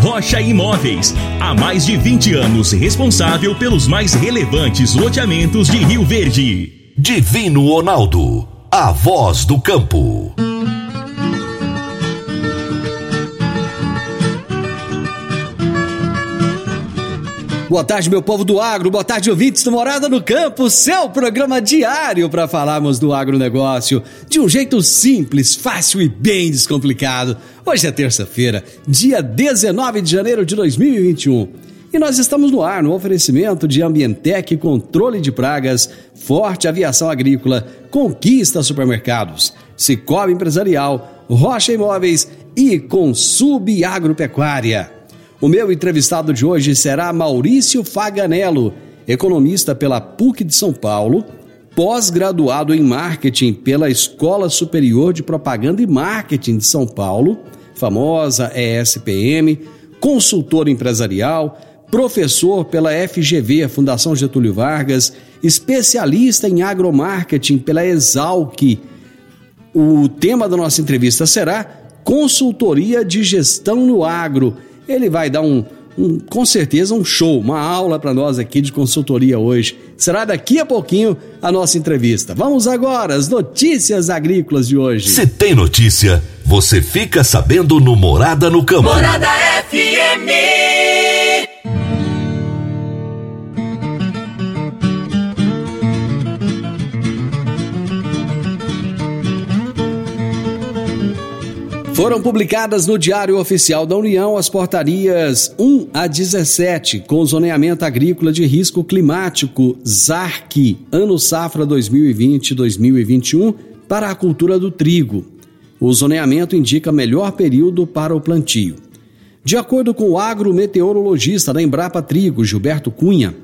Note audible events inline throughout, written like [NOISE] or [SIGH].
Rocha Imóveis. Há mais de 20 anos responsável pelos mais relevantes loteamentos de Rio Verde. Divino Ronaldo. A voz do campo. Boa tarde, meu povo do agro. Boa tarde, ouvintes do Morada no Campo. Seu programa diário para falarmos do agronegócio de um jeito simples, fácil e bem descomplicado. Hoje é terça-feira, dia 19 de janeiro de 2021. E nós estamos no ar no oferecimento de Ambientec Controle de Pragas, Forte Aviação Agrícola, Conquista Supermercados, Cicobi Empresarial, Rocha Imóveis e Consub Agropecuária. O meu entrevistado de hoje será Maurício Faganello, economista pela PUC de São Paulo, pós-graduado em marketing pela Escola Superior de Propaganda e Marketing de São Paulo, famosa ESPM, consultor empresarial, professor pela FGV, Fundação Getúlio Vargas, especialista em agromarketing pela Exalc. O tema da nossa entrevista será Consultoria de Gestão no Agro ele vai dar um, um, com certeza um show, uma aula para nós aqui de consultoria hoje. Será daqui a pouquinho a nossa entrevista. Vamos agora às notícias agrícolas de hoje. Se tem notícia, você fica sabendo no Morada no Campo. Morada FM. Foram publicadas no Diário Oficial da União as portarias 1 a 17, com zoneamento agrícola de risco climático ZARC, ano safra 2020-2021, para a cultura do trigo. O zoneamento indica melhor período para o plantio. De acordo com o agrometeorologista da Embrapa Trigo, Gilberto Cunha,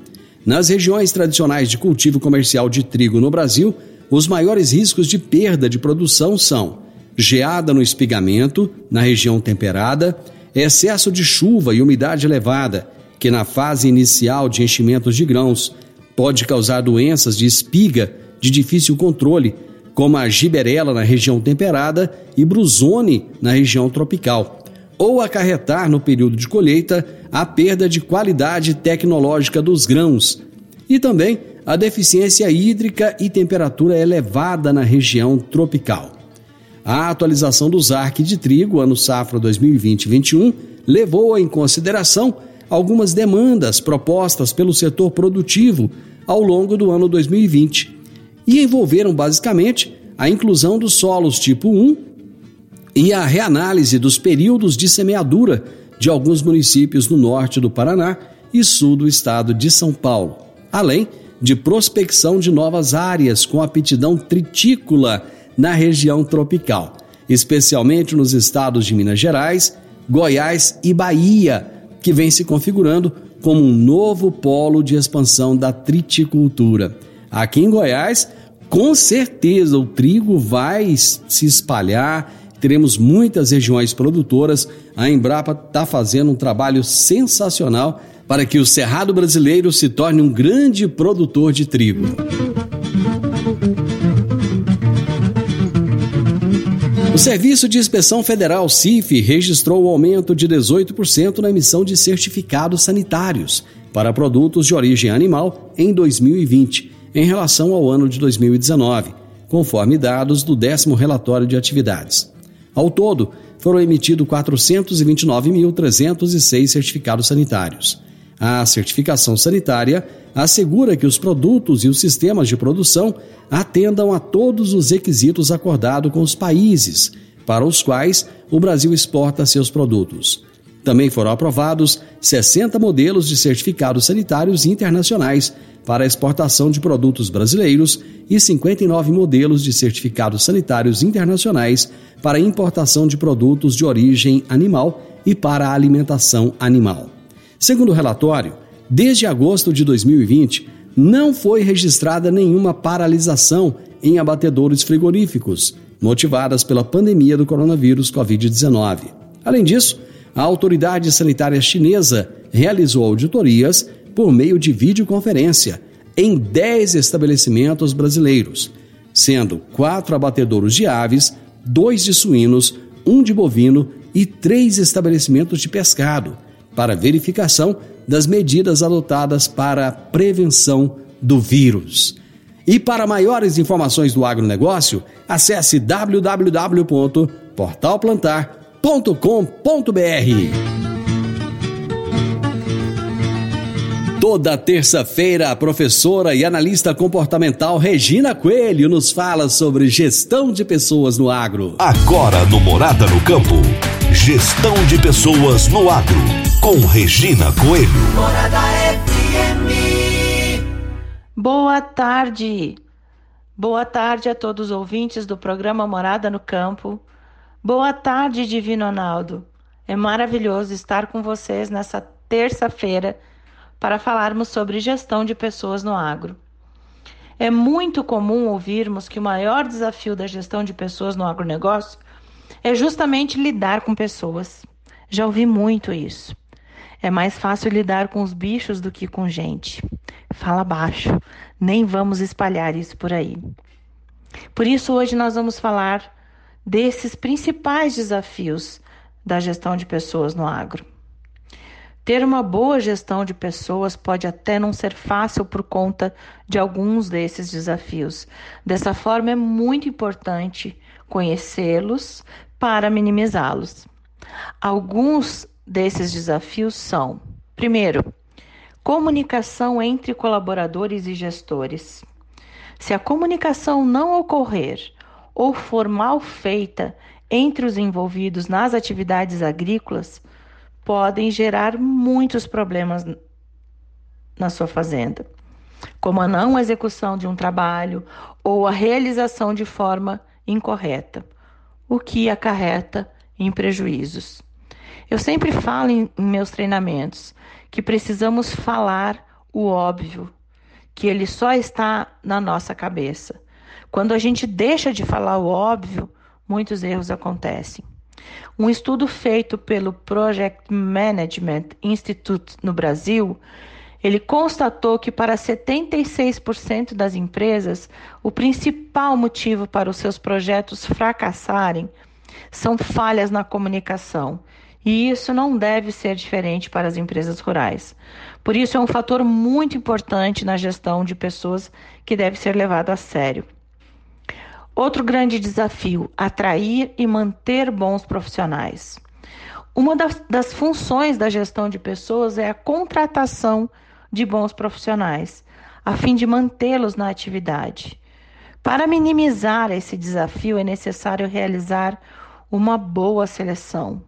nas regiões tradicionais de cultivo comercial de trigo no Brasil, os maiores riscos de perda de produção são geada no espigamento, na região temperada, excesso de chuva e umidade elevada, que na fase inicial de enchimentos de grãos pode causar doenças de espiga de difícil controle, como a giberela na região temperada e brusone na região tropical, ou acarretar no período de colheita a perda de qualidade tecnológica dos grãos e também a deficiência hídrica e temperatura elevada na região tropical. A atualização do ZARC de trigo, ano safra 2020-21, levou em consideração algumas demandas propostas pelo setor produtivo ao longo do ano 2020 e envolveram basicamente a inclusão dos solos tipo 1 e a reanálise dos períodos de semeadura de alguns municípios no norte do Paraná e sul do estado de São Paulo, além de prospecção de novas áreas com aptidão tritícola na região tropical, especialmente nos estados de Minas Gerais, Goiás e Bahia, que vem se configurando como um novo polo de expansão da triticultura. Aqui em Goiás, com certeza o trigo vai se espalhar, teremos muitas regiões produtoras. A Embrapa está fazendo um trabalho sensacional para que o Cerrado brasileiro se torne um grande produtor de trigo. O Serviço de Inspeção Federal CIF registrou o aumento de 18% na emissão de certificados sanitários para produtos de origem animal em 2020, em relação ao ano de 2019, conforme dados do décimo relatório de atividades. Ao todo, foram emitidos 429.306 certificados sanitários. A certificação sanitária assegura que os produtos e os sistemas de produção atendam a todos os requisitos acordados com os países para os quais o Brasil exporta seus produtos. Também foram aprovados 60 modelos de certificados sanitários internacionais para exportação de produtos brasileiros e 59 modelos de certificados sanitários internacionais para importação de produtos de origem animal e para alimentação animal. Segundo o relatório, desde agosto de 2020, não foi registrada nenhuma paralisação em abatedouros frigoríficos, motivadas pela pandemia do coronavírus Covid-19. Além disso, a autoridade sanitária chinesa realizou auditorias por meio de videoconferência em 10 estabelecimentos brasileiros, sendo quatro abatedouros de aves, dois de suínos, um de bovino e três estabelecimentos de pescado, para verificação das medidas adotadas para a prevenção do vírus. E para maiores informações do agronegócio, acesse www.portalplantar.com.br. Toda terça-feira, a professora e analista comportamental Regina Coelho nos fala sobre gestão de pessoas no agro. Agora no Morada no Campo, gestão de pessoas no agro, com Regina Coelho. Morada FM. Boa tarde. Boa tarde a todos os ouvintes do programa Morada no Campo. Boa tarde, Divino Ronaldo. É maravilhoso estar com vocês nessa terça-feira para falarmos sobre gestão de pessoas no agro. É muito comum ouvirmos que o maior desafio da gestão de pessoas no agronegócio é justamente lidar com pessoas. Já ouvi muito isso. É mais fácil lidar com os bichos do que com gente. Fala baixo, nem vamos espalhar isso por aí. Por isso, hoje nós vamos falar desses principais desafios da gestão de pessoas no agro. Ter uma boa gestão de pessoas pode até não ser fácil por conta de alguns desses desafios. Dessa forma, é muito importante conhecê-los para minimizá-los. Alguns desses desafios são: primeiro, comunicação entre colaboradores e gestores. Se a comunicação não ocorrer ou for mal feita entre os envolvidos nas atividades agrícolas, podem gerar muitos problemas na sua fazenda, como a não execução de um trabalho ou a realização de forma incorreta, o que acarreta em prejuízos. Eu sempre falo em, em meus treinamentos que precisamos falar o óbvio, que ele só está na nossa cabeça. Quando a gente deixa de falar o óbvio, muitos erros acontecem. Um estudo feito pelo Project Management Institute no Brasil, ele constatou que para 76% das empresas, o principal motivo para os seus projetos fracassarem são falhas na comunicação. E isso não deve ser diferente para as empresas rurais. Por isso, é um fator muito importante na gestão de pessoas que deve ser levado a sério. Outro grande desafio: atrair e manter bons profissionais. Uma das, das, funções da gestão de pessoas é a contratação de bons profissionais, a fim de mantê-los na atividade. Para minimizar esse desafio, é necessário realizar uma boa seleção,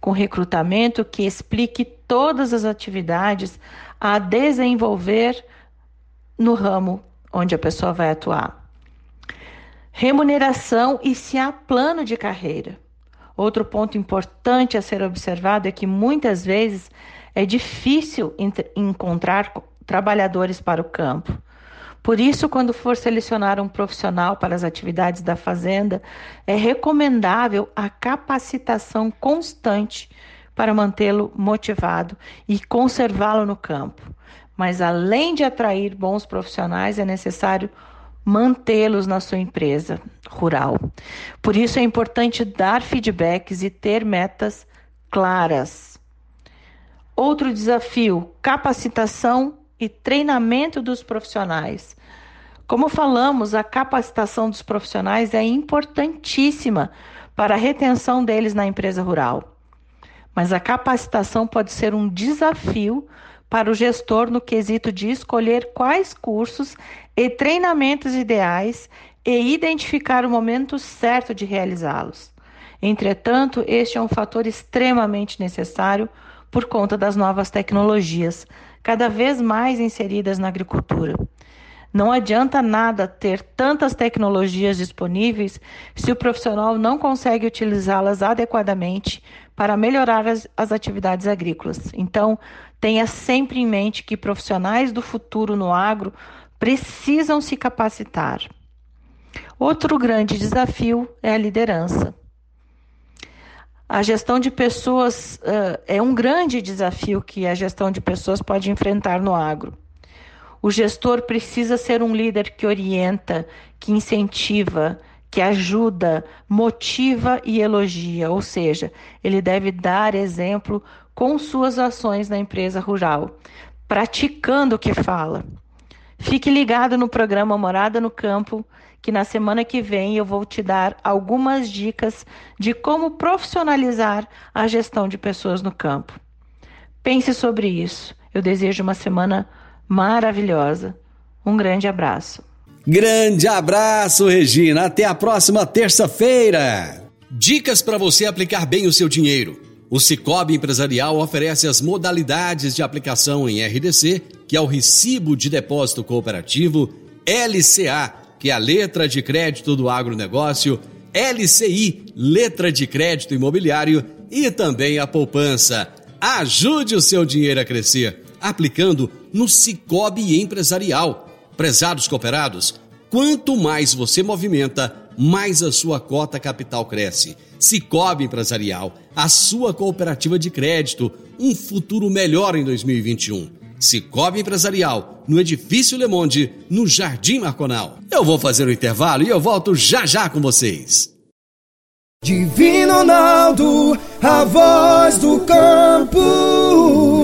com recrutamento que explique todas as atividades a desenvolver no ramo onde a pessoa vai atuar remuneração e se há plano de carreira. Outro ponto importante a ser observado é que muitas vezes é difícil encontrar trabalhadores para o campo. Por isso, quando for selecionar um profissional para as atividades da fazenda, é recomendável a capacitação constante para mantê-lo motivado e conservá-lo no campo. Mas além de atrair bons profissionais, é necessário mantê-los na sua empresa rural. Por isso é importante dar feedbacks e ter metas claras. Outro desafio: capacitação e treinamento dos profissionais. Como falamos, a capacitação dos profissionais é importantíssima para a retenção deles na empresa rural. Mas a capacitação pode ser um desafio para o gestor no quesito de escolher quais cursos e treinamentos ideais e identificar o momento certo de realizá-los. Entretanto, este é um fator extremamente necessário por conta das novas tecnologias, cada vez mais inseridas na agricultura. Não adianta nada ter tantas tecnologias disponíveis se o profissional não consegue utilizá-las adequadamente para melhorar as, as, atividades agrícolas. Então, tenha sempre em mente que profissionais do futuro no agro precisam se capacitar. Outro grande desafio é a liderança. A gestão de pessoas uh, é um grande desafio que a gestão de pessoas pode enfrentar no agro. O gestor precisa ser um líder que orienta, que incentiva, que ajuda, motiva e elogia, ou seja, ele deve dar exemplo com suas ações na empresa rural, praticando o que fala. Fique ligado no programa Morada no Campo, que na semana que vem eu vou te dar algumas dicas de como profissionalizar a gestão de pessoas no campo. Pense sobre isso. Eu desejo uma semana maravilhosa. Um grande abraço. Grande abraço, Regina. Até a próxima terça-feira. Dicas para você aplicar bem o seu dinheiro. O Cicobi Empresarial oferece as modalidades de aplicação em RDC, que é o Recibo de Depósito Cooperativo, LCA, que é a letra de crédito do agronegócio, LCI, letra de crédito imobiliário e também a poupança. Ajude o seu dinheiro a crescer aplicando no Cicobi Empresarial. Prezados cooperados, quanto mais você movimenta, mais a sua cota capital cresce. Cicobi Empresarial, a sua cooperativa de crédito, um futuro melhor em 2021. Cicobi Empresarial, no Edifício Le Monde, no Jardim Marconal. Eu vou fazer o intervalo e eu volto já já com vocês. Divino Ronaldo, a voz do campo.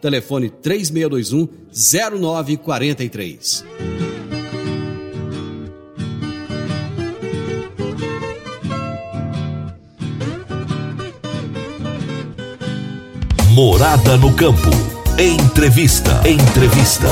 telefone 3621 0943. Morada no campo. Entrevista. Entrevista.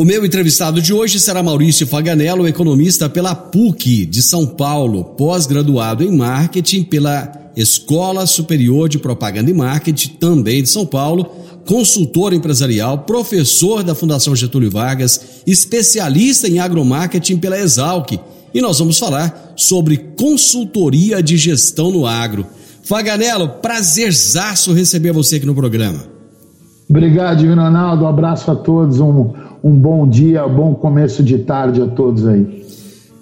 O meu entrevistado de hoje será Maurício Faganello, economista pela PUC de São Paulo, pós-graduado em marketing pela Escola Superior de Propaganda e Marketing, também de São Paulo, consultor empresarial, professor da Fundação Getúlio Vargas, especialista em agromarketing pela Exalc. E nós vamos falar sobre consultoria de gestão no agro. Faganello, prazerzaço receber você aqui no programa. Obrigado, Divino Ronaldo. Um abraço a todos, um, um bom dia, um bom começo de tarde a todos aí.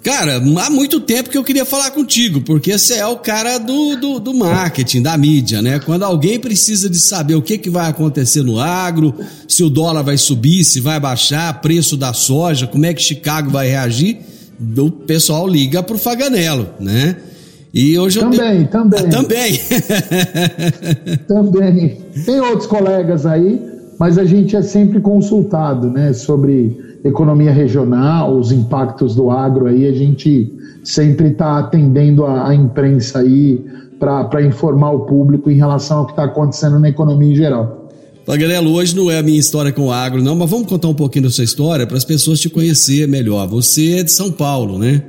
Cara, há muito tempo que eu queria falar contigo, porque você é o cara do, do, do, marketing, da mídia, né? Quando alguém precisa de saber o que, que vai acontecer no agro, se o dólar vai subir, se vai baixar, preço da soja, como é que Chicago vai reagir, o pessoal liga pro Faganello, né? E hoje também, eu... também. Ah, também. [LAUGHS] também. Tem outros colegas aí, mas a gente é sempre consultado, né, sobre economia regional, os impactos do agro aí, a gente sempre está atendendo a, a, imprensa aí para informar o público em relação ao que está acontecendo na economia em geral. Paganello, hoje não é a minha história com o agro, não, mas vamos contar um pouquinho da sua história para as pessoas te conhecer melhor. Você é de São Paulo, né?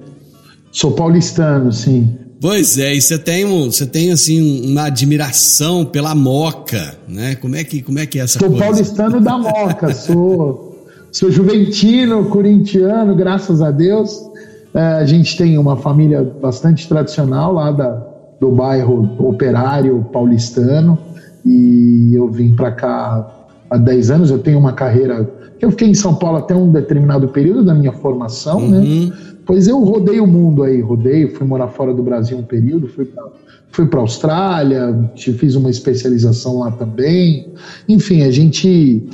Sou paulistano, sim. Pois é, e você tem, você tem assim uma admiração pela Moca, né? Como é que, como é, que é essa sou coisa? Sou paulistano da Moca, [LAUGHS] sou Sou juventino, corintiano, graças a Deus. É, a gente tem uma família bastante tradicional lá da, do bairro operário paulistano e eu vim para cá há 10 anos. Eu tenho uma carreira. Eu fiquei em São Paulo até um determinado período da minha formação, né? uhum. né? Pois eu rodei o mundo aí, rodei, fui morar fora do Brasil um período, fui para fui para Austrália, fiz uma especialização lá também. Enfim, a gente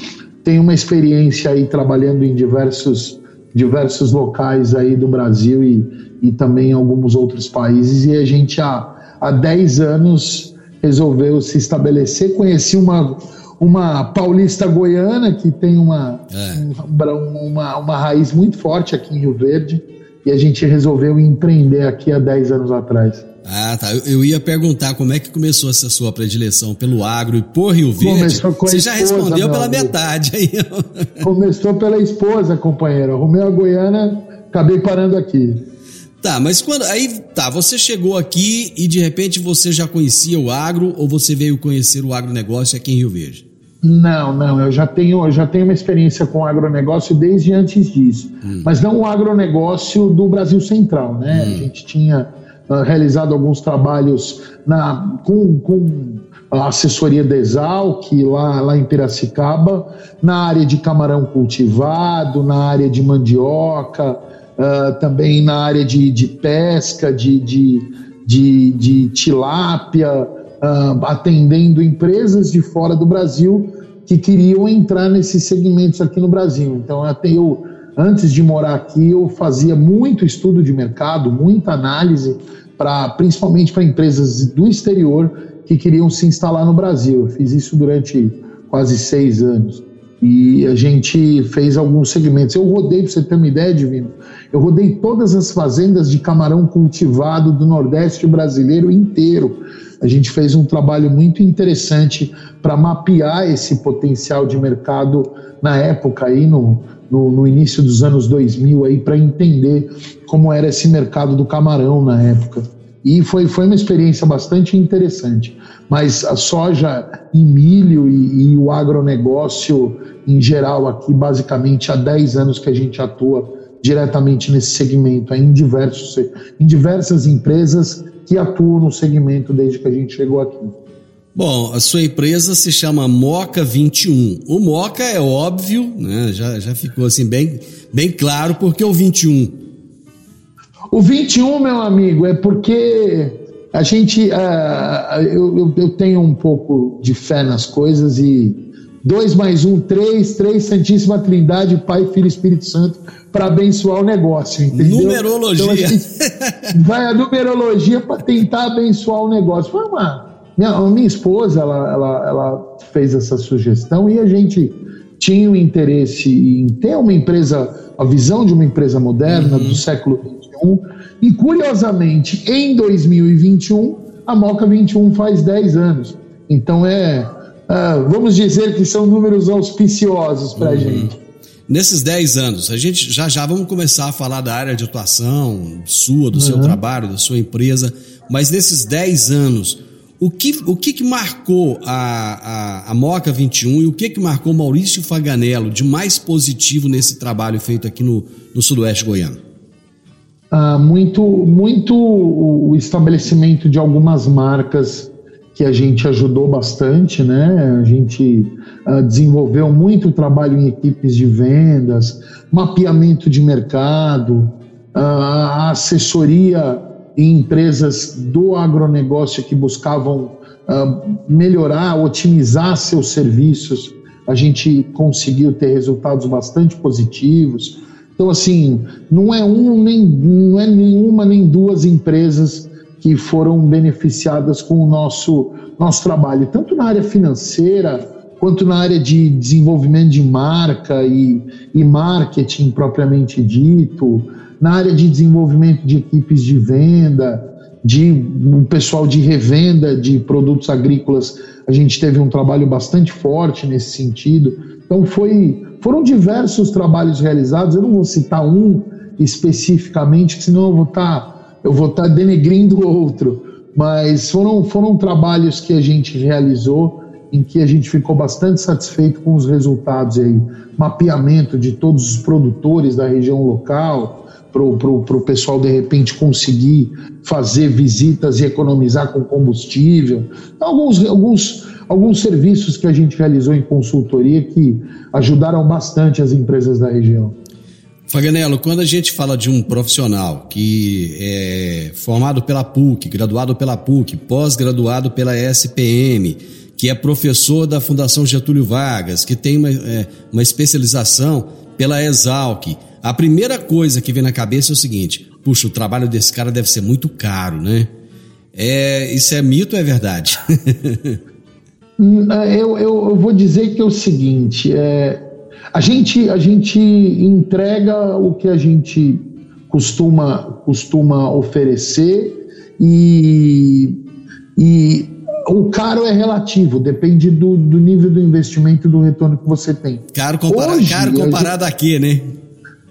tem uma experiência aí trabalhando em diversos, diversos locais aí do Brasil e, e também em alguns outros países, e a gente há, há 10 anos resolveu se estabelecer. Conheci uma, uma paulista goiana que tem uma, é. uma, uma raiz muito forte aqui em Rio Verde e a gente resolveu empreender aqui há 10 anos atrás. Ah, tá. Eu, eu, ia perguntar como é que começou essa sua predileção pelo agro e por Rio Verde. Você já esposa, respondeu pela amigo. metade aí. [LAUGHS] Começou pela esposa, companheiro. Arrumei a Goiânia, acabei parando aqui. Tá, mas quando. Aí, tá, você chegou aqui e de repente você já conhecia o agro ou você veio conhecer o agronegócio aqui em Rio Verde? Não, não, eu já tenho, eu já tenho uma experiência com agronegócio desde antes disso. Hum. Mas não o agronegócio do Brasil Central, né? Hum. A gente tinha uh, realizado alguns trabalhos na, com, com a assessoria da Exalc, lá, lá em Piracicaba, na área de camarão cultivado, na área de mandioca, uh, também na área de, de pesca, de, de, de, de tilápia, uh, atendendo empresas de fora do Brasil que queriam entrar nesses segmentos aqui no Brasil. Então, até eu, antes de morar aqui, eu fazia muito estudo de mercado, muita análise, para principalmente para empresas do exterior que queriam se instalar no Brasil. Eu fiz isso durante quase seis anos. E a gente fez alguns segmentos. Eu rodei, para você ter uma ideia, Divino, eu rodei todas as fazendas de camarão cultivado do Nordeste brasileiro inteiro a gente fez um trabalho muito interessante para mapear esse potencial de mercado na época aí no, no, no início dos anos 2000 aí para entender como era esse mercado do camarão na época. E foi, foi uma experiência bastante interessante. Mas a soja e milho e, e o agronegócio em geral aqui, basicamente há 10 anos que a gente atua diretamente nesse segmento, em, diversos, em diversas empresas que atuam no segmento desde que a gente chegou aqui. Bom, a sua empresa se chama Moca 21. O Moca é óbvio, né? já, já ficou assim bem, bem claro, porque o 21. O 21, meu amigo, é porque a gente. Uh, eu, eu, tenho um pouco de fé nas coisas e 2 mais 1, um, 3, 3, Santíssima Trindade, Pai, Filho e Espírito Santo para abençoar o negócio, entendeu? Numerologia. Então, vai a numerologia para tentar abençoar o negócio. Foi uma, minha, minha esposa, ela, ela, ela fez essa sugestão e a gente tinha o um interesse em ter uma empresa, a visão de uma empresa moderna uhum. do século E curiosamente, em 2021, a Moca 21 faz 10 anos. Então é, é vamos dizer que são números auspiciosos para a uhum. gente. Nesses 10 anos, a gente já já vamos começar a falar da área de atuação sua, do uhum. seu trabalho, da sua empresa, mas nesses 10 anos, o que, o que, que marcou a, a, a Moca 21 e o que, que marcou Maurício Faganello de mais positivo nesse trabalho feito aqui no, no Sudoeste Goiano? Ah, muito, muito o estabelecimento de algumas marcas que a gente ajudou bastante, né? A gente uh, desenvolveu muito trabalho em equipes de vendas, mapeamento de mercado, uh, assessoria em empresas do agronegócio que buscavam uh, melhorar, otimizar seus serviços. A gente conseguiu ter resultados bastante positivos. Então, assim, não é um nem não é nenhuma nem duas empresas que foram beneficiadas com o nosso, nosso trabalho, tanto na área financeira, quanto na área de desenvolvimento de marca e, e marketing propriamente dito, na área de desenvolvimento de equipes de venda, de o pessoal de revenda de produtos agrícolas, a gente teve um trabalho bastante forte nesse sentido. Então foi, foram diversos trabalhos realizados, eu não vou citar um especificamente, senão eu vou estar eu vou tá denegrindo outro, mas foram, foram trabalhos que a gente realizou em que a gente ficou bastante satisfeito com os resultados aí, mapeamento de todos os produtores da região local, para o pessoal de repente conseguir fazer visitas e economizar com combustível, alguns, alguns, alguns serviços que a gente realizou em consultoria que ajudaram bastante as empresas da região. Faganello, quando a gente fala de um profissional que é formado pela PUC, graduado pela PUC, pós-graduado pela SPM, que é professor da Fundação Getúlio Vargas, que tem uma, é, uma especialização pela Exalc, a primeira coisa que vem na cabeça é o seguinte: puxa, o trabalho desse cara deve ser muito caro, né? É, isso é mito ou é verdade? [LAUGHS] Hum, eu, eu, eu, vou dizer que é o seguinte: é, a, gente, a gente entrega o que a gente costuma, costuma oferecer e, e o caro é relativo, depende do, do nível do investimento e do retorno que você tem. Caro, compara Hoje, caro comparado gente, aqui, né?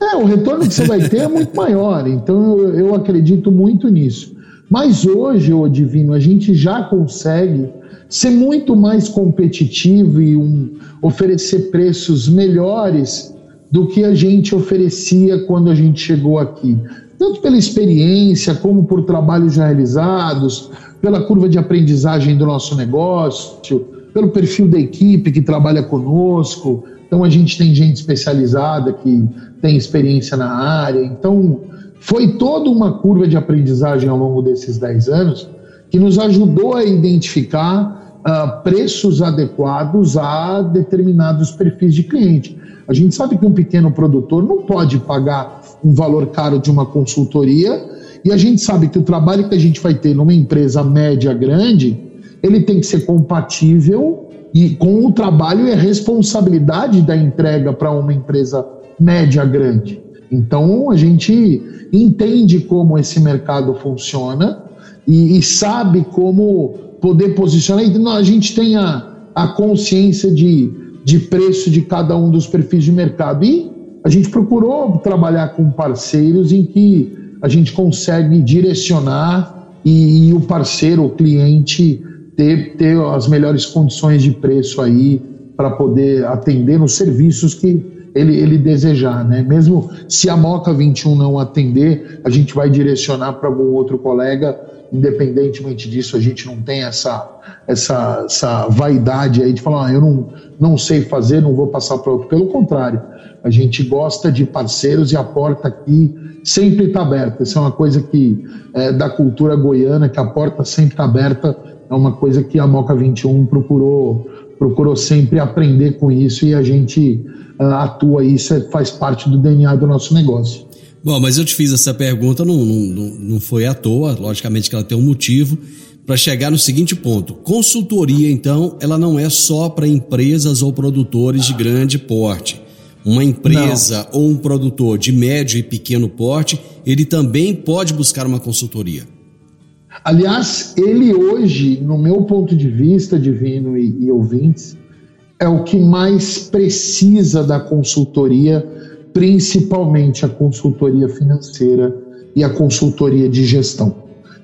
É, o retorno que você vai ter é muito maior, então eu, eu acredito muito nisso. Mas hoje, ô Divino, a gente já consegue ser muito mais competitivo e um, oferecer preços melhores do que a gente oferecia quando a gente chegou aqui. Tanto pela experiência, como por trabalhos já realizados, pela curva de aprendizagem do nosso negócio, pelo perfil da equipe que trabalha conosco. Então, a gente tem gente especializada que tem experiência na área. Então, foi toda uma curva de aprendizagem ao longo desses 10 anos que nos ajudou a identificar uh, preços adequados a determinados perfis de cliente. A gente sabe que um pequeno produtor não pode pagar um valor caro de uma consultoria e a gente sabe que o trabalho que a gente vai ter numa empresa média grande, ele tem que ser compatível e com o trabalho e a responsabilidade da entrega para uma empresa média grande. Então a gente entende como esse mercado funciona e, e sabe como poder posicionar. Então a gente tem a, a consciência de, de preço de cada um dos perfis de mercado. E a gente procurou trabalhar com parceiros em que a gente consegue direcionar e, e o parceiro, o cliente, ter, ter as melhores condições de preço aí para poder atender nos serviços que ele, ele desejar, né? Mesmo se a Moca 21 não atender, a gente vai direcionar para algum outro colega, independentemente disso, a gente não tem essa, essa, essa vaidade aí de falar, ah, eu não, não sei fazer, não vou passar para outro. Pelo contrário, a gente gosta de parceiros e a porta aqui sempre está aberta. Isso é uma coisa que é da cultura goiana, que a porta sempre está aberta, é uma coisa que a Moca 21 procurou procurou sempre aprender com isso e a gente uh, atua isso, é, faz parte do DNA do nosso negócio. Bom, mas eu te fiz essa pergunta, não, não, não foi à toa, logicamente que ela tem um motivo, para chegar no seguinte ponto. Consultoria, então, ela não é só para empresas ou produtores de grande porte. Uma empresa não. ou um produtor de médio e pequeno porte, ele também pode buscar uma consultoria. Aliás, ele hoje, no meu ponto de vista, Divino e, e ouvintes, é o que mais precisa da consultoria, principalmente a consultoria financeira e a consultoria de gestão.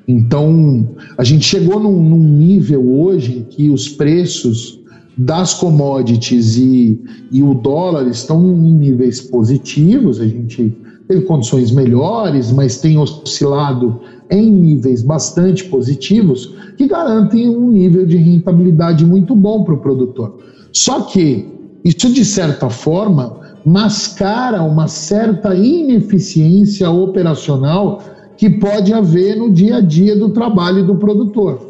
Então, a gente chegou num, num nível hoje em que os preços das commodities e, e o dólar estão em níveis positivos, a gente teve condições melhores, mas tem oscilado em níveis bastante positivos que garantem um nível de rentabilidade muito bom para o produtor. Só que isso, de certa forma, mascara uma certa ineficiência operacional que pode haver no dia a dia do trabalho do produtor.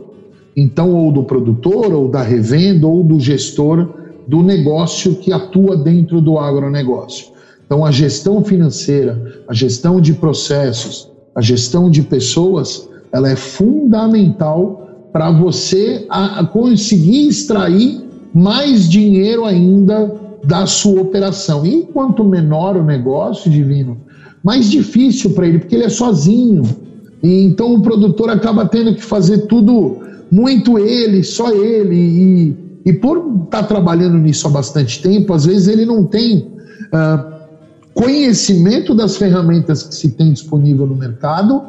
Então, ou do produtor, ou da revenda, ou do gestor do negócio que atua dentro do agronegócio. Então, a gestão financeira, a gestão de processos, a gestão de pessoas, ela é fundamental para você conseguir extrair mais dinheiro ainda da sua operação. E quanto menor o negócio, Divino, mais difícil para ele, porque ele é sozinho. E então o produtor acaba tendo que fazer tudo muito ele, só ele. E, e por estar tá trabalhando nisso há bastante tempo, às vezes ele não tem uh, conhecimento das ferramentas que se tem disponível no mercado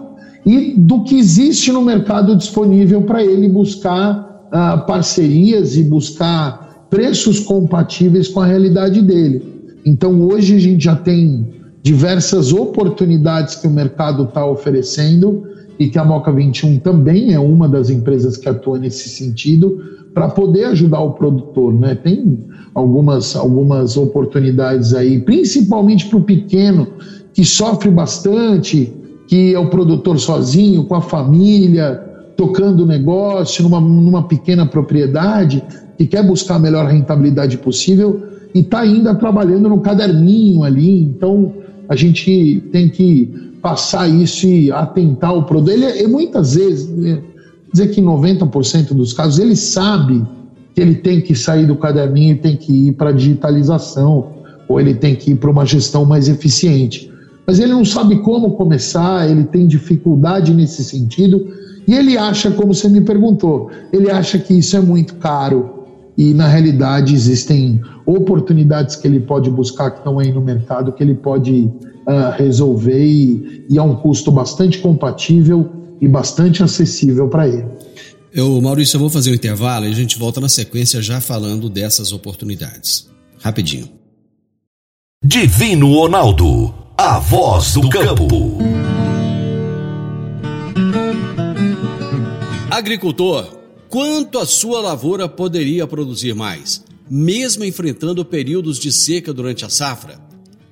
e do que existe no mercado disponível para ele buscar uh, parcerias e buscar preços compatíveis com a realidade dele. Então hoje a gente já tem diversas oportunidades que o mercado está oferecendo e que a Moca 21 também é uma das empresas que atua nesse sentido para poder ajudar o produtor, né? Tem algumas, algumas oportunidades aí, principalmente para o pequeno, que sofre bastante, que é o produtor sozinho, com a família, tocando o negócio numa, numa pequena propriedade, que quer buscar a melhor rentabilidade possível e está ainda trabalhando no caderninho ali. Então, a gente tem que passar isso e atentar ao produto. Ele, e muitas vezes, né, dizer que 90% dos casos, ele sabe que ele tem que sair do caderninho e tem que ir para a digitalização, ou ele tem que ir para uma gestão mais eficiente. Mas ele não sabe como começar, ele tem dificuldade nesse sentido, e ele acha, como você me perguntou, ele acha que isso é muito caro. E na realidade existem oportunidades que ele pode buscar que estão aí no mercado, que ele pode uh, resolver e, e a um custo bastante compatível e bastante acessível para ele. Eu, Maurício, eu vou fazer um intervalo e a gente volta na sequência já falando dessas oportunidades. Rapidinho. Divino Ronaldo, a voz do campo. Agricultor, quanto a sua lavoura poderia produzir mais, mesmo enfrentando períodos de seca durante a safra?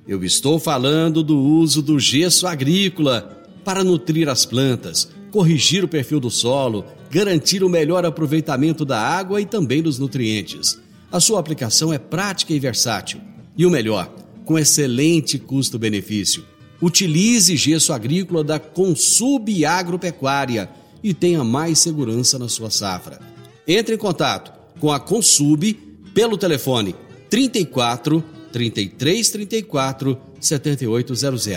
Eu estou falando do uso do gesso agrícola para nutrir as plantas, corrigir o perfil do solo, garantir o melhor aproveitamento da água e também dos nutrientes. A sua aplicação é prática e versátil. E o melhor, com excelente custo-benefício. Utilize gesso agrícola da Consub Agropecuária e tenha mais segurança na sua safra. Entre em contato com a Consub pelo telefone 34 33 34 7800.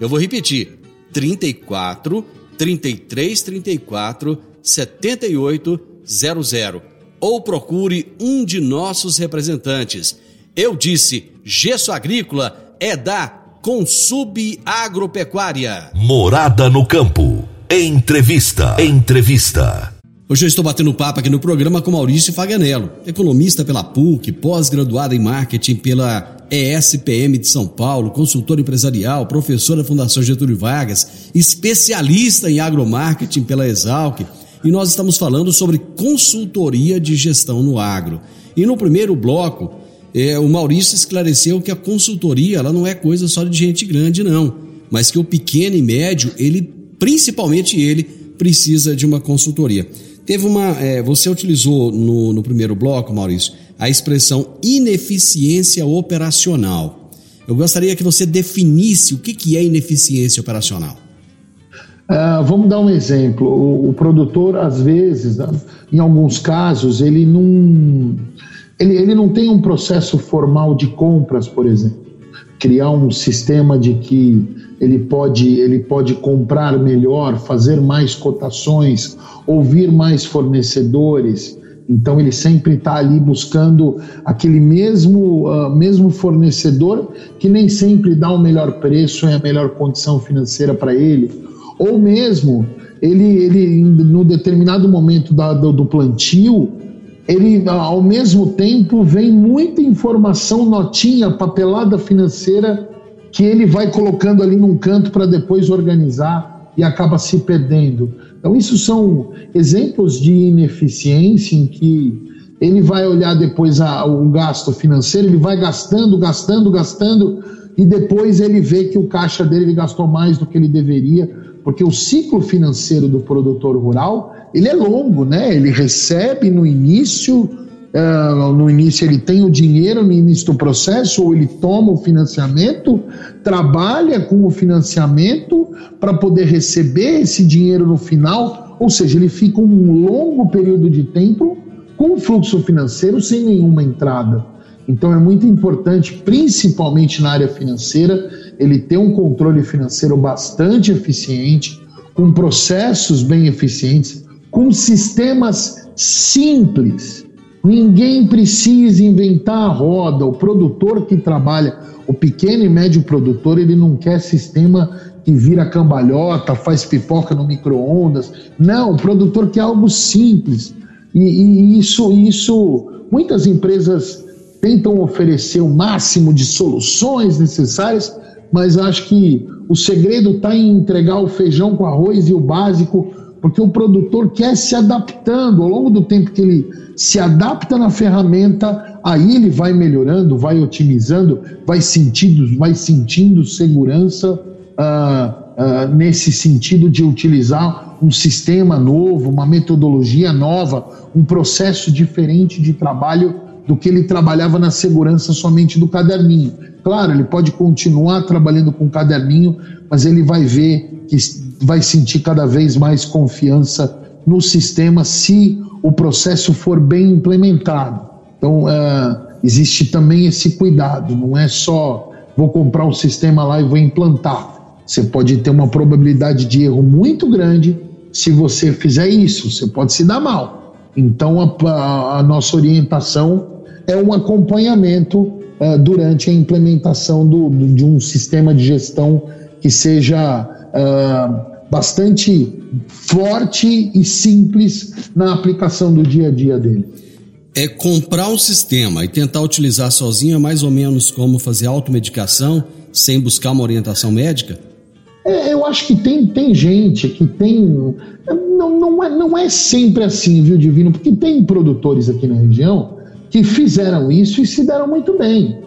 Eu vou repetir: 34 33 34 7800 ou procure um de nossos representantes. Eu disse, gesso agrícola é da Consub Agropecuária. Morada no campo. Entrevista. Entrevista. Hoje eu estou batendo papo aqui no programa com Maurício Faganello, economista pela PUC, pós-graduado em marketing pela ESPM de São Paulo, consultor empresarial, professor da Fundação Getúlio Vargas, especialista em agromarketing pela Exalc, e nós estamos falando sobre consultoria de gestão no agro. E no primeiro bloco, é, o Maurício esclareceu que a consultoria ela não é coisa só de gente grande, não, mas que o pequeno e médio, ele, principalmente ele, precisa de uma consultoria. Teve uma. É, você utilizou no, no primeiro bloco, Maurício, a expressão ineficiência operacional. Eu gostaria que você definisse o que, que é ineficiência operacional. Uh, vamos dar um exemplo. O, o, produtor, às vezes, em alguns casos, ele não, ele, ele não tem um processo formal de compras, por exemplo. Criar um sistema de que ele pode, ele pode comprar melhor, fazer mais cotações, ouvir mais fornecedores. Então ele sempre está ali buscando aquele mesmo, uh, mesmo fornecedor que nem sempre dá o melhor preço e a melhor condição financeira para ele. Ou mesmo ele, ele no determinado momento da, do, do plantio, ele ao mesmo tempo vem muita informação, notinha, papelada financeira que ele vai colocando ali num canto para depois organizar e acaba se perdendo. Então, isso são exemplos de ineficiência em que ele vai olhar depois a, o gasto financeiro, ele vai gastando, gastando, gastando, e depois ele vê que o caixa dele ele gastou mais do que ele deveria, porque o ciclo financeiro do produtor rural ele é longo, né? Ele recebe no início Uh, no início ele tem o dinheiro no início do processo, ou ele toma o financiamento, trabalha com o financiamento para poder receber esse dinheiro no final, ou seja, ele fica um longo período de tempo com fluxo financeiro sem nenhuma entrada. Então é muito importante, principalmente na área financeira, ele ter um controle financeiro bastante eficiente, com processos bem eficientes, com sistemas simples Ninguém precisa inventar a roda. O produtor que trabalha, o pequeno e médio produtor, ele não quer sistema que vira cambalhota, faz pipoca no micro-ondas. Não, o produtor quer algo simples. E, e isso, isso, muitas empresas tentam oferecer o máximo de soluções necessárias, mas acho que o segredo está em entregar o feijão com arroz e o básico, porque o produtor quer se adaptando ao longo do tempo que ele se adapta na ferramenta, aí ele vai melhorando, vai otimizando, vai sentindo, vai sentindo segurança uh, uh, nesse sentido de utilizar um sistema novo, uma metodologia nova, um processo diferente de trabalho do que ele trabalhava na segurança somente do caderninho. Claro, ele pode continuar trabalhando com o caderninho, mas ele vai ver que vai sentir cada vez mais confiança no sistema se o processo for bem implementado. Então, uh, existe também esse cuidado, não é só vou comprar um sistema lá e vou implantar. Você pode ter uma probabilidade de erro muito grande se você fizer isso, você pode se dar mal. Então, a, a, a nossa orientação é um acompanhamento uh, durante a implementação do, do, de um sistema de gestão que seja uh, bastante forte e simples na aplicação do dia a dia dele. É comprar um sistema e tentar utilizar sozinho é mais ou menos como fazer automedicação sem buscar uma orientação médica? É, eu acho que tem, tem gente que tem. Não, não, é, não é sempre assim, viu, Divino? Porque tem produtores aqui na região que fizeram isso e se deram muito bem.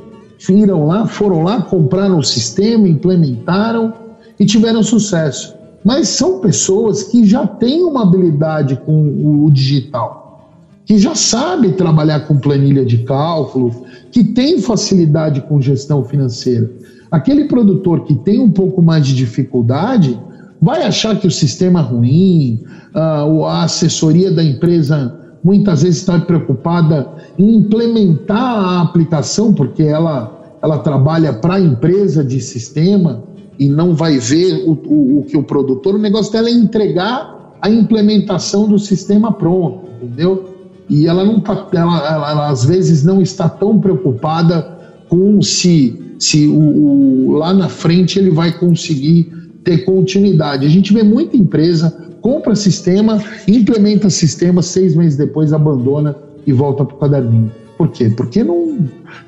Viram lá, foram lá, compraram o sistema, implementaram e tiveram sucesso. Mas são pessoas que já têm uma habilidade com o digital, que já sabe trabalhar com planilha de cálculo, que tem facilidade com gestão financeira. Aquele produtor que tem um pouco mais de dificuldade vai achar que o sistema é ruim, a assessoria da empresa muitas vezes está preocupada em implementar a aplicação, porque ela, ela trabalha para a empresa de sistema e não vai ver o, o, o, que o produtor, o negócio dela é entregar a implementação do sistema pronto, entendeu? E ela não tá, ela, ela, ela às vezes não está tão preocupada com se se o, o, lá na frente ele vai conseguir ter continuidade. A gente vê muita empresa compra sistema, implementa sistema, seis meses depois abandona e volta para o caderninho. Por quê? Porque não,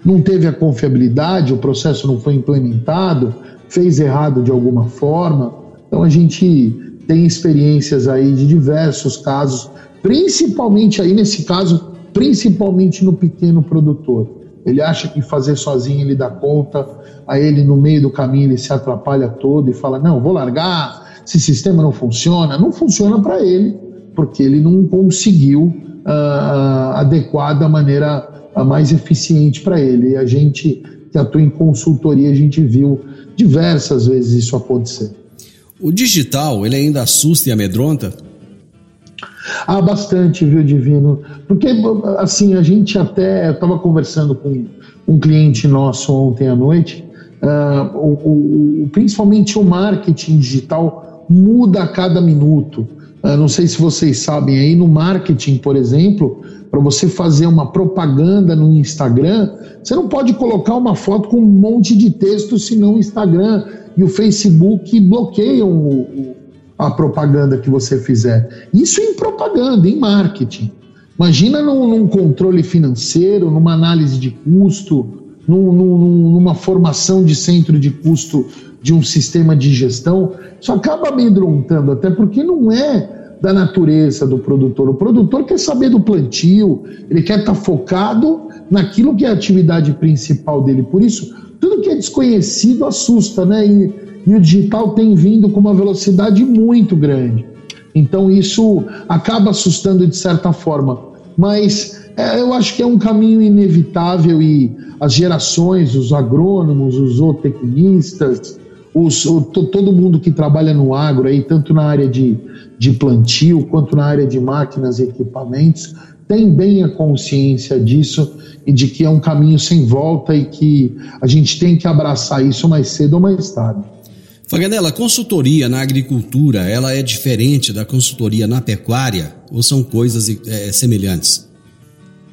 não teve a confiabilidade, o processo não foi implementado, fez errado de alguma forma. Então a gente tem experiências aí de diversos casos, principalmente aí nesse caso, principalmente no pequeno produtor. Ele acha que fazer sozinho ele dá conta, aí ele no meio do caminho ele se atrapalha todo e fala: "Não, vou largar, esse sistema não funciona". Não funciona para ele, porque ele não conseguiu uh, adequar da maneira uh, mais eficiente para ele. E a gente que atua em consultoria, a gente viu diversas vezes isso acontecer. O digital, ele ainda assusta e amedronta? Ah, bastante, viu, Divino? Porque, assim, a gente até. Estava conversando com um cliente nosso ontem à noite, uh, o, o, principalmente o marketing digital muda a cada minuto. Uh, não sei se vocês sabem aí, no marketing, por exemplo, para você fazer uma propaganda no Instagram, você não pode colocar uma foto com um monte de texto, senão o Instagram e o Facebook bloqueiam o, a propaganda que você fizer. Isso em propaganda, em marketing. Imagina num, num controle financeiro, numa análise de custo, num, num, numa formação de centro de custo de um sistema de gestão. Isso acaba amedrontando, até porque não é da natureza do produtor. O produtor quer saber do plantio, ele quer estar focado naquilo que é a atividade principal dele. Por isso, tudo que é desconhecido assusta, né? E, e o digital tem vindo com uma velocidade muito grande. Então isso acaba assustando de certa forma, mas é, eu acho que é um caminho inevitável e as gerações, os agrônomos, os zootecnistas, os, o, todo mundo que trabalha no agro, aí, tanto na área de, de plantio quanto na área de máquinas e equipamentos, tem bem a consciência disso e de que é um caminho sem volta e que a gente tem que abraçar isso mais cedo ou mais tarde. Faganella, a consultoria na agricultura, ela é diferente da consultoria na pecuária ou são coisas é, semelhantes?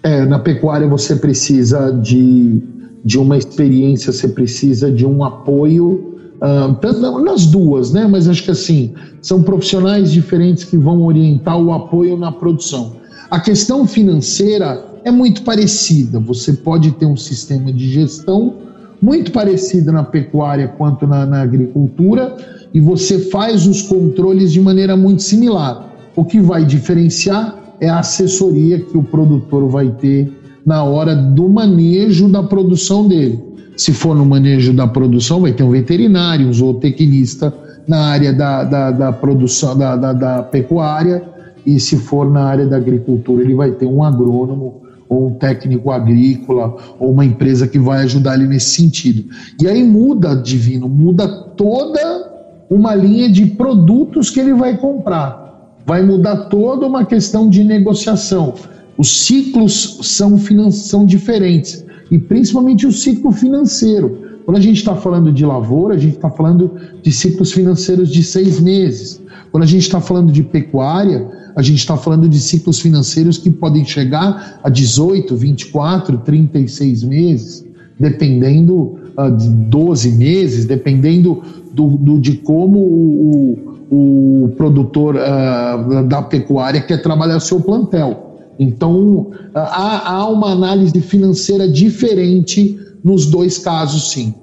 É, na pecuária você precisa de, de uma experiência, você precisa de um apoio, uh, nas duas, né? Mas acho que assim, são profissionais diferentes que vão orientar o apoio na produção. A questão financeira é muito parecida, você pode ter um sistema de gestão muito parecida na pecuária quanto na, na agricultura, e você faz os controles de maneira muito similar. O que vai diferenciar é a assessoria que o produtor vai ter na hora do manejo da produção dele. Se for no manejo da produção, vai ter um veterinário, um zootecnista na área da, da, da produção da, da, da pecuária, e se for na área da agricultura, ele vai ter um agrônomo ou um técnico agrícola, ou uma empresa que vai ajudar ele nesse sentido. E aí muda, Divino, muda toda uma linha de produtos que ele vai comprar. vai mudar toda uma questão de negociação. Os ciclos são, são diferentes, e principalmente o ciclo financeiro. Quando a gente está falando de lavoura, a gente está falando de ciclos financeiros de seis meses. Quando a gente está falando de pecuária, a gente está falando de ciclos financeiros que podem chegar a 18, 24, 36 meses, dependendo uh, de 12 meses, dependendo do, do de como o, o, o produtor uh, da pecuária quer trabalhar seu plantel. Então, há, há uma análise financeira diferente nos dois casos, sim.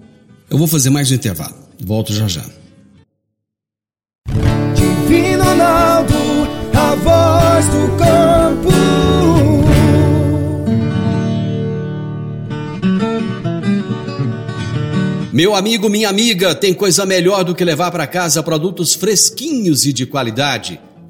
Eu vou fazer mais um intervalo. Volto já já. Divino Ronaldo, a voz do campo. Meu amigo, minha amiga, tem coisa melhor do que levar para casa produtos fresquinhos e de qualidade.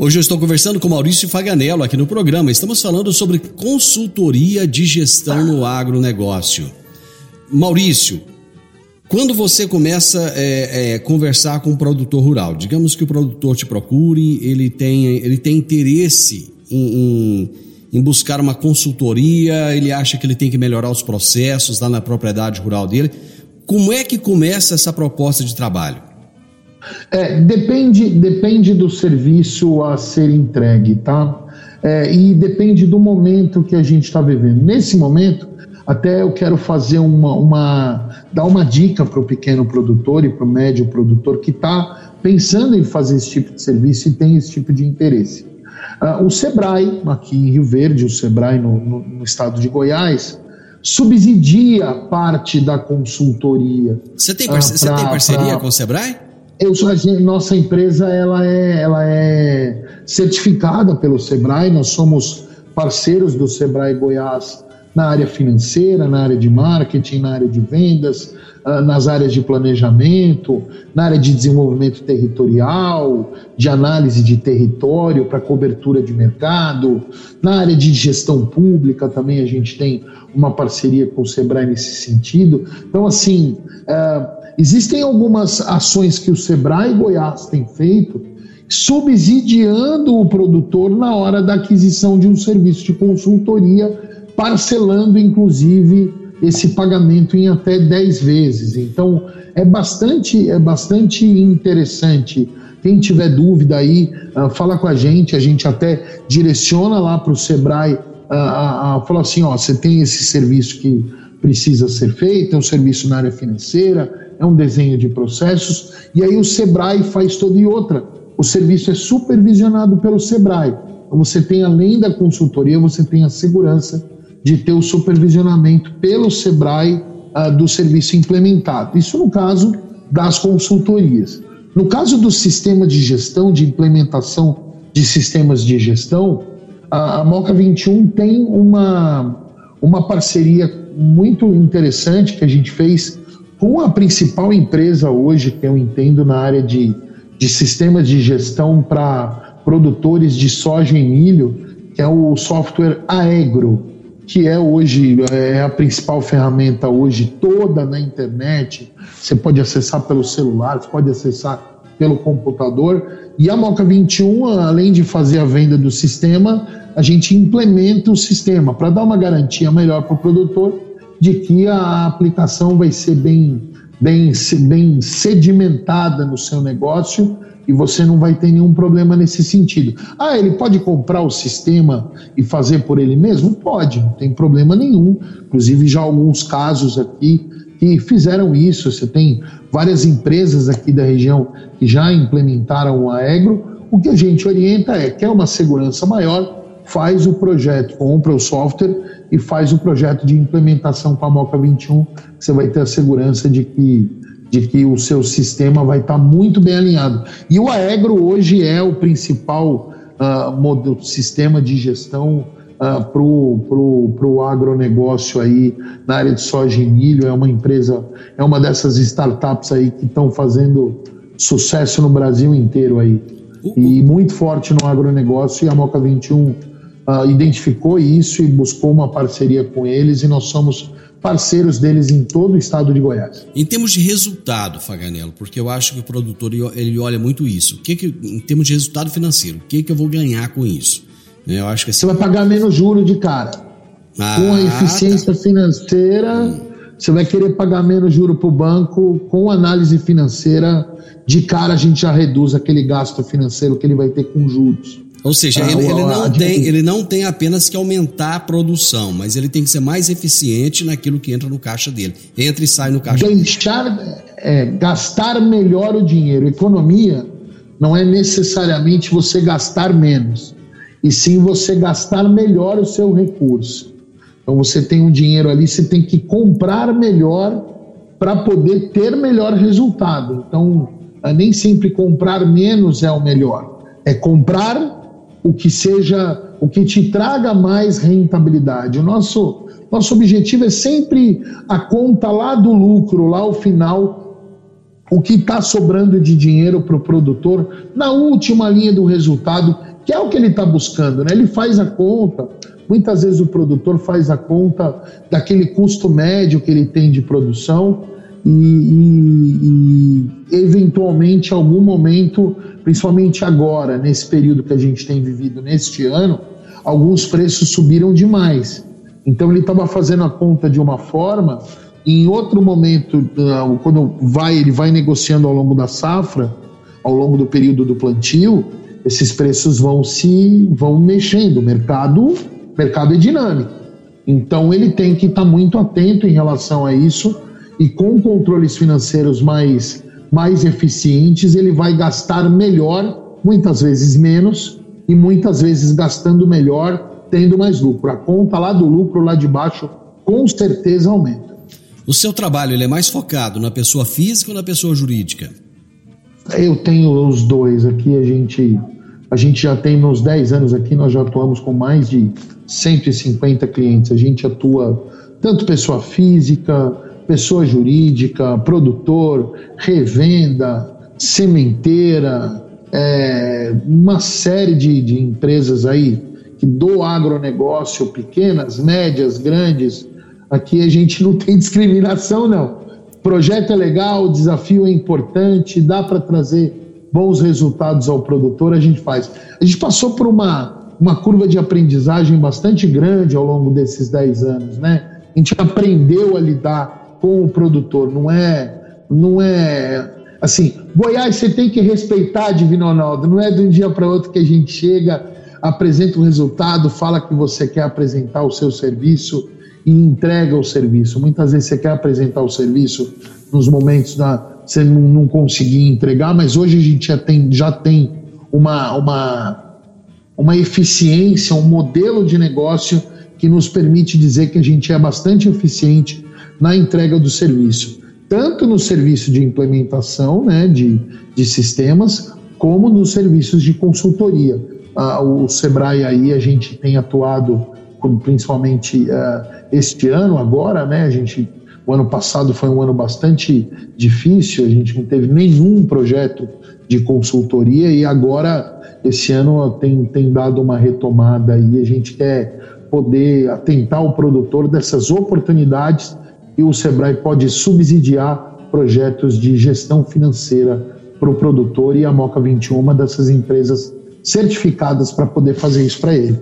Hoje eu estou conversando com Maurício Faganello aqui no programa. Estamos falando sobre consultoria de gestão no agronegócio. Maurício, quando você começa a é, é, conversar com um produtor rural, digamos que o produtor te procure, ele tem, ele tem interesse em, em, em, buscar uma consultoria, ele acha que ele tem que melhorar os processos lá na propriedade rural dele. Como é que começa essa proposta de trabalho? É, depende, depende do serviço a ser entregue, tá? É, e depende do momento que a gente está vivendo. Nesse momento, até eu quero fazer uma, uma dar uma dica para o pequeno produtor e para o médio produtor que está pensando em fazer esse tipo de serviço e tem esse tipo de interesse. Uh, o Sebrae, aqui em Rio Verde, o Sebrae no, no, no estado de Goiás, subsidia parte da consultoria. Você tem, parce uh, pra, tem parceria pra... com o Sebrae? Eu, nossa empresa ela é, ela é certificada pelo Sebrae, nós somos parceiros do Sebrae Goiás na área financeira, na área de marketing, na área de vendas, ah, nas áreas de planejamento, na área de desenvolvimento territorial, de análise de território para cobertura de mercado, na área de gestão pública também a gente tem uma parceria com o Sebrae nesse sentido. Então, assim, ah, existem algumas ações que o Sebrae Goiás tem feito subsidiando o produtor na hora da aquisição de um serviço de consultoria parcelando inclusive esse pagamento em até 10 vezes. Então é bastante, é bastante interessante. Quem tiver dúvida aí, uh, fala com a gente, a gente até direciona lá para o Sebrae, uh, uh, fala assim, ó, você tem esse serviço que precisa ser feito, é um serviço na área financeira, é um desenho de processos, e aí o Sebrae faz toda e outra. O serviço é supervisionado pelo Sebrae. Então você tem, além da consultoria, você tem a segurança de ter o supervisionamento pelo SEBRAE uh, do serviço implementado. Isso no caso das consultorias. No caso do sistema de gestão, de implementação de sistemas de gestão, a, a Moca 21 tem uma, uma parceria muito interessante que a gente fez com a principal empresa hoje que eu entendo na área de, de sistemas de gestão para produtores de soja e milho, que é o software Aegro que é hoje é a principal ferramenta hoje toda na internet. Você pode acessar pelo celular, você pode acessar pelo computador. E a Moca 21, além de fazer a venda do sistema, a gente implementa o sistema para dar uma garantia melhor para o produtor de que a aplicação vai ser bem, bem, bem sedimentada no seu negócio e você não vai ter nenhum problema nesse sentido. Ah, ele pode comprar o sistema e fazer por ele mesmo? Pode, não tem problema nenhum. Inclusive, já alguns casos aqui que fizeram isso. Você tem várias empresas aqui da região que já implementaram a Egro. O que a gente orienta é: quer uma segurança maior, faz o projeto, compra o software e faz o projeto de implementação com a Moca 21, você vai ter a segurança de que de que o seu sistema vai estar muito bem alinhado. E o Aegro hoje é o principal uh, modelo, sistema de gestão uh, para o pro, agronegócio aí na área de soja e milho. É uma empresa, é uma dessas startups aí que estão fazendo sucesso no Brasil inteiro aí. E muito forte no agronegócio e a Moca 21 uh, ah, identificou isso e buscou uma parceria com eles e nós somos parceiros deles em todo o estado de Goiás. Em termos de resultado, Faganello, porque eu acho que o produtor ele olha muito isso. O que, que em termos de resultado financeiro, o que que eu vou ganhar com isso? Eu acho que assim, você vai pagar menos juro de cara. Ah, com a eficiência tá. financeira, hum. você vai querer pagar menos juro para o banco. Com análise financeira, de cara a gente já reduz aquele gasto financeiro que ele vai ter com juros. Ou seja, ah, ele, ele, não tem, ele não tem apenas que aumentar a produção, mas ele tem que ser mais eficiente naquilo que entra no caixa dele. Entra e sai no caixa Deixar, dele. É, gastar melhor o dinheiro. Economia não é necessariamente você gastar menos e sim você gastar melhor o seu recurso. Então você tem um dinheiro ali, você tem que comprar melhor para poder ter melhor resultado. Então, é, nem sempre comprar menos é o melhor. É comprar o que seja, o que te traga mais rentabilidade. O nosso, nosso objetivo é sempre a conta lá do lucro, lá ao final, o que está sobrando de dinheiro para o produtor na última linha do resultado que é o que ele está buscando, né? Ele faz a conta, muitas vezes o produtor faz a conta daquele custo médio que ele tem de produção e, e, e eventualmente, em algum momento, principalmente agora, nesse período que a gente tem vivido neste ano, alguns preços subiram demais. Então ele estava fazendo a conta de uma forma, em outro momento, ah, quando vai, ele vai negociando ao longo da safra, ao longo do período do plantio, esses preços vão se vão mexendo. O mercado, mercado é dinâmico. Então ele tem que estar tá muito atento em relação a isso e com controles financeiros mais, mais eficientes, ele vai gastar melhor, muitas vezes menos, e muitas vezes gastando melhor, tendo mais lucro. A conta lá do lucro, lá de baixo, com certeza aumenta. O seu trabalho ele é mais focado na pessoa física ou na pessoa jurídica? Eu tenho os dois aqui, a gente a gente já tem nos 10 anos aqui, nós já atuamos com mais de 150 clientes. A gente atua tanto pessoa física, pessoa jurídica, produtor, revenda, sementeira, é, uma série de, de empresas aí que do agronegócio, pequenas, médias, grandes. Aqui a gente não tem [LAUGHS] discriminação, não. Projeto é legal, o desafio é importante, dá para trazer bons resultados ao produtor, a gente faz. A gente passou por uma, uma curva de aprendizagem bastante grande ao longo desses 10 anos, né? A gente aprendeu a lidar com o produtor, não é, não é assim, Goiás você tem que respeitar, Divino Ronaldo, não é de um dia para outro que a gente chega, apresenta o um resultado, fala que você quer apresentar o seu serviço e entrega o serviço. Muitas vezes você quer apresentar o serviço nos momentos da você não, não conseguir entregar, mas hoje a gente já tem, já tem uma, uma, uma eficiência, um modelo de negócio que nos permite dizer que a gente é bastante eficiente na entrega do serviço, tanto no serviço de implementação né, de, de sistemas, como nos serviços de consultoria. Ah, o Sebrae aí a gente tem atuado, principalmente uh, este ano agora, né, a gente o ano passado foi um ano bastante difícil, a gente não teve nenhum projeto de consultoria e agora esse ano tem, tem dado uma retomada e a gente quer poder atentar o produtor dessas oportunidades e o Sebrae pode subsidiar projetos de gestão financeira para o produtor e a Moca 21 uma dessas empresas certificadas para poder fazer isso para ele.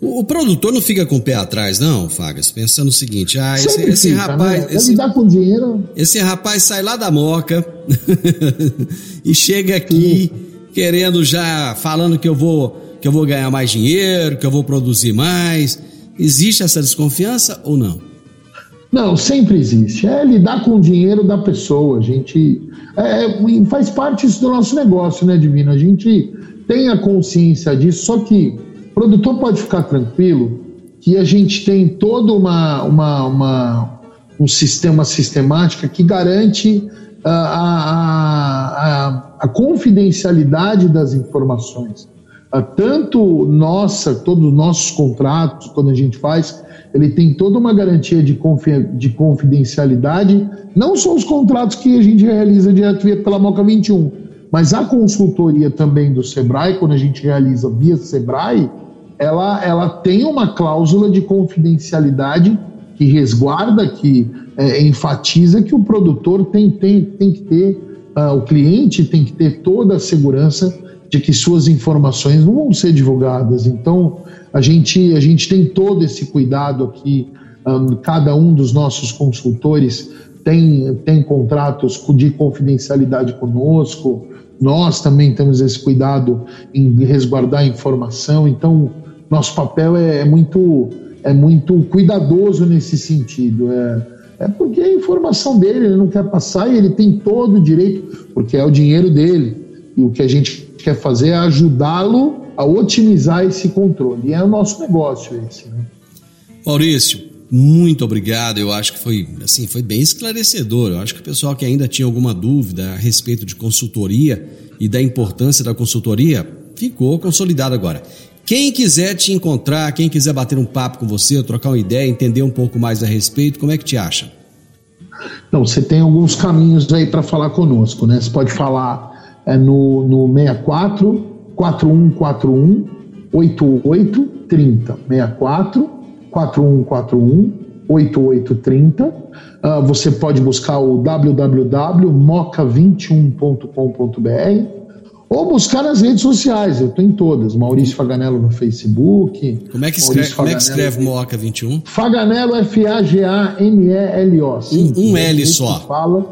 O, o, produtor não fica com o pé atrás, não, Fagas, pensando o seguinte: ah, esse, esse fica, rapaz. Né? Esse, dá com dinheiro. Esse rapaz sai lá da moca [LAUGHS] e chega aqui Sim. querendo já, falando que eu vou que eu vou ganhar mais dinheiro, que eu vou produzir mais. Existe essa desconfiança ou não? Não, sempre existe. É lidar com o dinheiro da pessoa. A gente é, faz parte isso do nosso negócio, né, Divino? A gente tem a consciência disso, só que produtor pode ficar tranquilo que a gente tem todo uma, uma, uma um sistema sistemática que garante a, a, a, a, confidencialidade das informações. Uh, tanto nossa, todos os nossos contratos, quando a gente faz, ele tem toda uma garantia de, confi de confidencialidade, não só os contratos que a gente realiza direto via pela Moca 21, mas a consultoria também do Sebrae, quando a gente realiza via Sebrae, ela, ela tem uma cláusula de confidencialidade que resguarda, que é, enfatiza que o produtor tem, tem, tem que ter, uh, o cliente tem que ter toda a segurança de que suas informações não vão ser divulgadas. Então, a gente, a gente tem todo esse cuidado aqui, um, cada um dos nossos consultores tem, tem contratos de confidencialidade conosco, nós também temos esse cuidado em resguardar a informação, então nosso papel é, é muito é muito cuidadoso nesse sentido. É, é porque a informação dele, ele não quer passar e ele tem todo o direito, porque é o dinheiro dele. E o que a gente quer fazer é ajudá-lo a otimizar esse controle. E é o nosso negócio esse. Né? Maurício, muito obrigado. Eu acho que foi assim, foi bem esclarecedor. Eu acho que o pessoal que ainda tinha alguma dúvida a respeito de consultoria e da importância da consultoria ficou consolidado agora. Quem quiser te encontrar, quem quiser bater um papo com você, trocar uma ideia, entender um pouco mais a respeito, como é que te acha? Então, você tem alguns caminhos aí para falar conosco, né? Você pode falar é, no, no 64 4141 8830 64 4141 8830 uh, você pode buscar o www.moca21.com.br ou buscar nas redes sociais, eu estou em todas. Maurício Faganello no Facebook. Como é que escreve, como é que escreve Moca 21? Faganello, F-A-G-A-N-E-L-O. Um, um L só. Fala,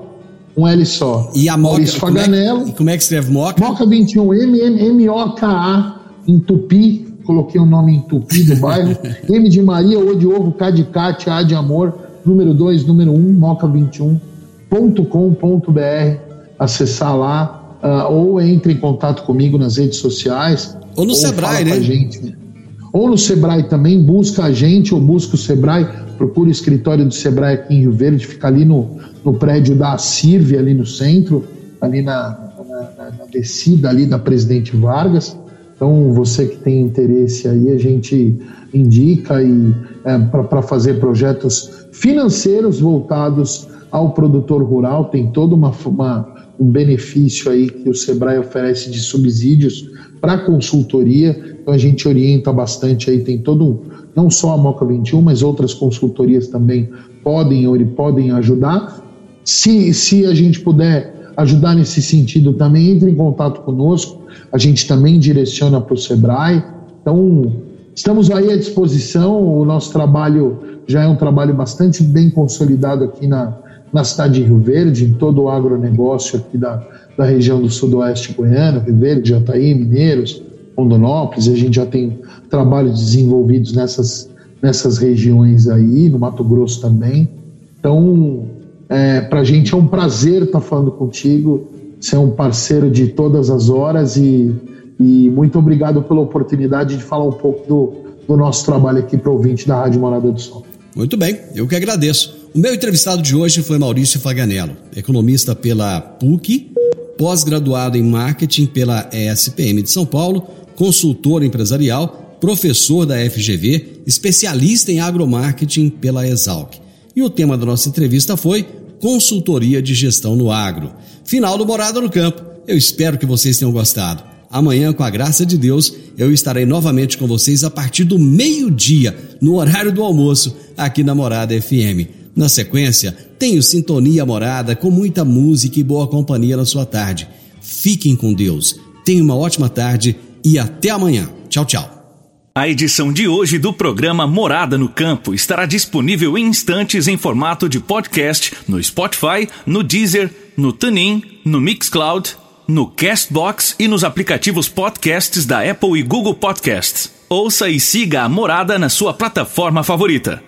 um L só. E a Moca, Maurício Faganello. Como é, como é que escreve Moca? Moca 21, M-M-O-K-A, em Tupi. Coloquei o um nome em Tupi do bairro. [LAUGHS] M de Maria, O de Ovo, K de Cátia, A de Amor, número 2, número 1, um, moca21.com.br. Acessar lá uh, ou entre em contato comigo nas redes sociais. Ou no ou Sebrae, né? Gente. Ou no Sebrae também, busca a gente ou busca o Sebrae, procura o escritório do Sebrae aqui em Rio Verde, fica ali no, no prédio da CIRV, ali no centro, ali na, na, na descida ali da Presidente Vargas. Então, você que tem interesse aí, a gente indica e é, para fazer projetos financeiros voltados ao produtor rural, tem toda uma, uma, um benefício aí que o Sebrae oferece de subsídios para consultoria. Então a gente orienta bastante aí, tem todo não só a Moca 21, mas outras consultorias também podem podem ajudar. Se, se a gente puder ajudar nesse sentido também, entre em contato conosco. A gente também direciona para o Sebrae. Então, estamos aí à disposição. O nosso trabalho já é um trabalho bastante bem consolidado aqui na, na cidade de Rio Verde, em todo o agronegócio aqui da, da região do sudoeste goiano, Rio Verde, Jataí, Mineiros, Rondonópolis, a gente já tem trabalhos desenvolvidos nessas, nessas regiões aí, no Mato Grosso também. Então, é, para a gente é um prazer estar tá falando contigo, ser um parceiro de todas as horas e, e muito obrigado pela oportunidade de falar um pouco do, do nosso trabalho aqui para o ouvinte da Rádio Morada do Sol. Muito bem, eu que agradeço. O meu entrevistado de hoje foi Maurício Faganello, economista pela PUC, pós-graduado em marketing pela ESPM de São Paulo, consultor empresarial, professor da FGV, especialista em agromarketing pela Exalc. E o tema da nossa entrevista foi Consultoria de Gestão no Agro. Final do Morada no Campo. Eu espero que vocês tenham gostado. Amanhã, com a graça de Deus, eu estarei novamente com vocês a partir do meio-dia, no horário do almoço, aqui na Morada FM. Na sequência, tenho Sintonia Morada com muita música e boa companhia na sua tarde. Fiquem com Deus. Tenham uma ótima tarde e até amanhã. Tchau, tchau. A edição de hoje do programa Morada no Campo estará disponível em instantes em formato de podcast no Spotify, no Deezer, no TuneIn, no Mixcloud, no Castbox e nos aplicativos podcasts da Apple e Google Podcasts. Ouça e siga a Morada na sua plataforma favorita.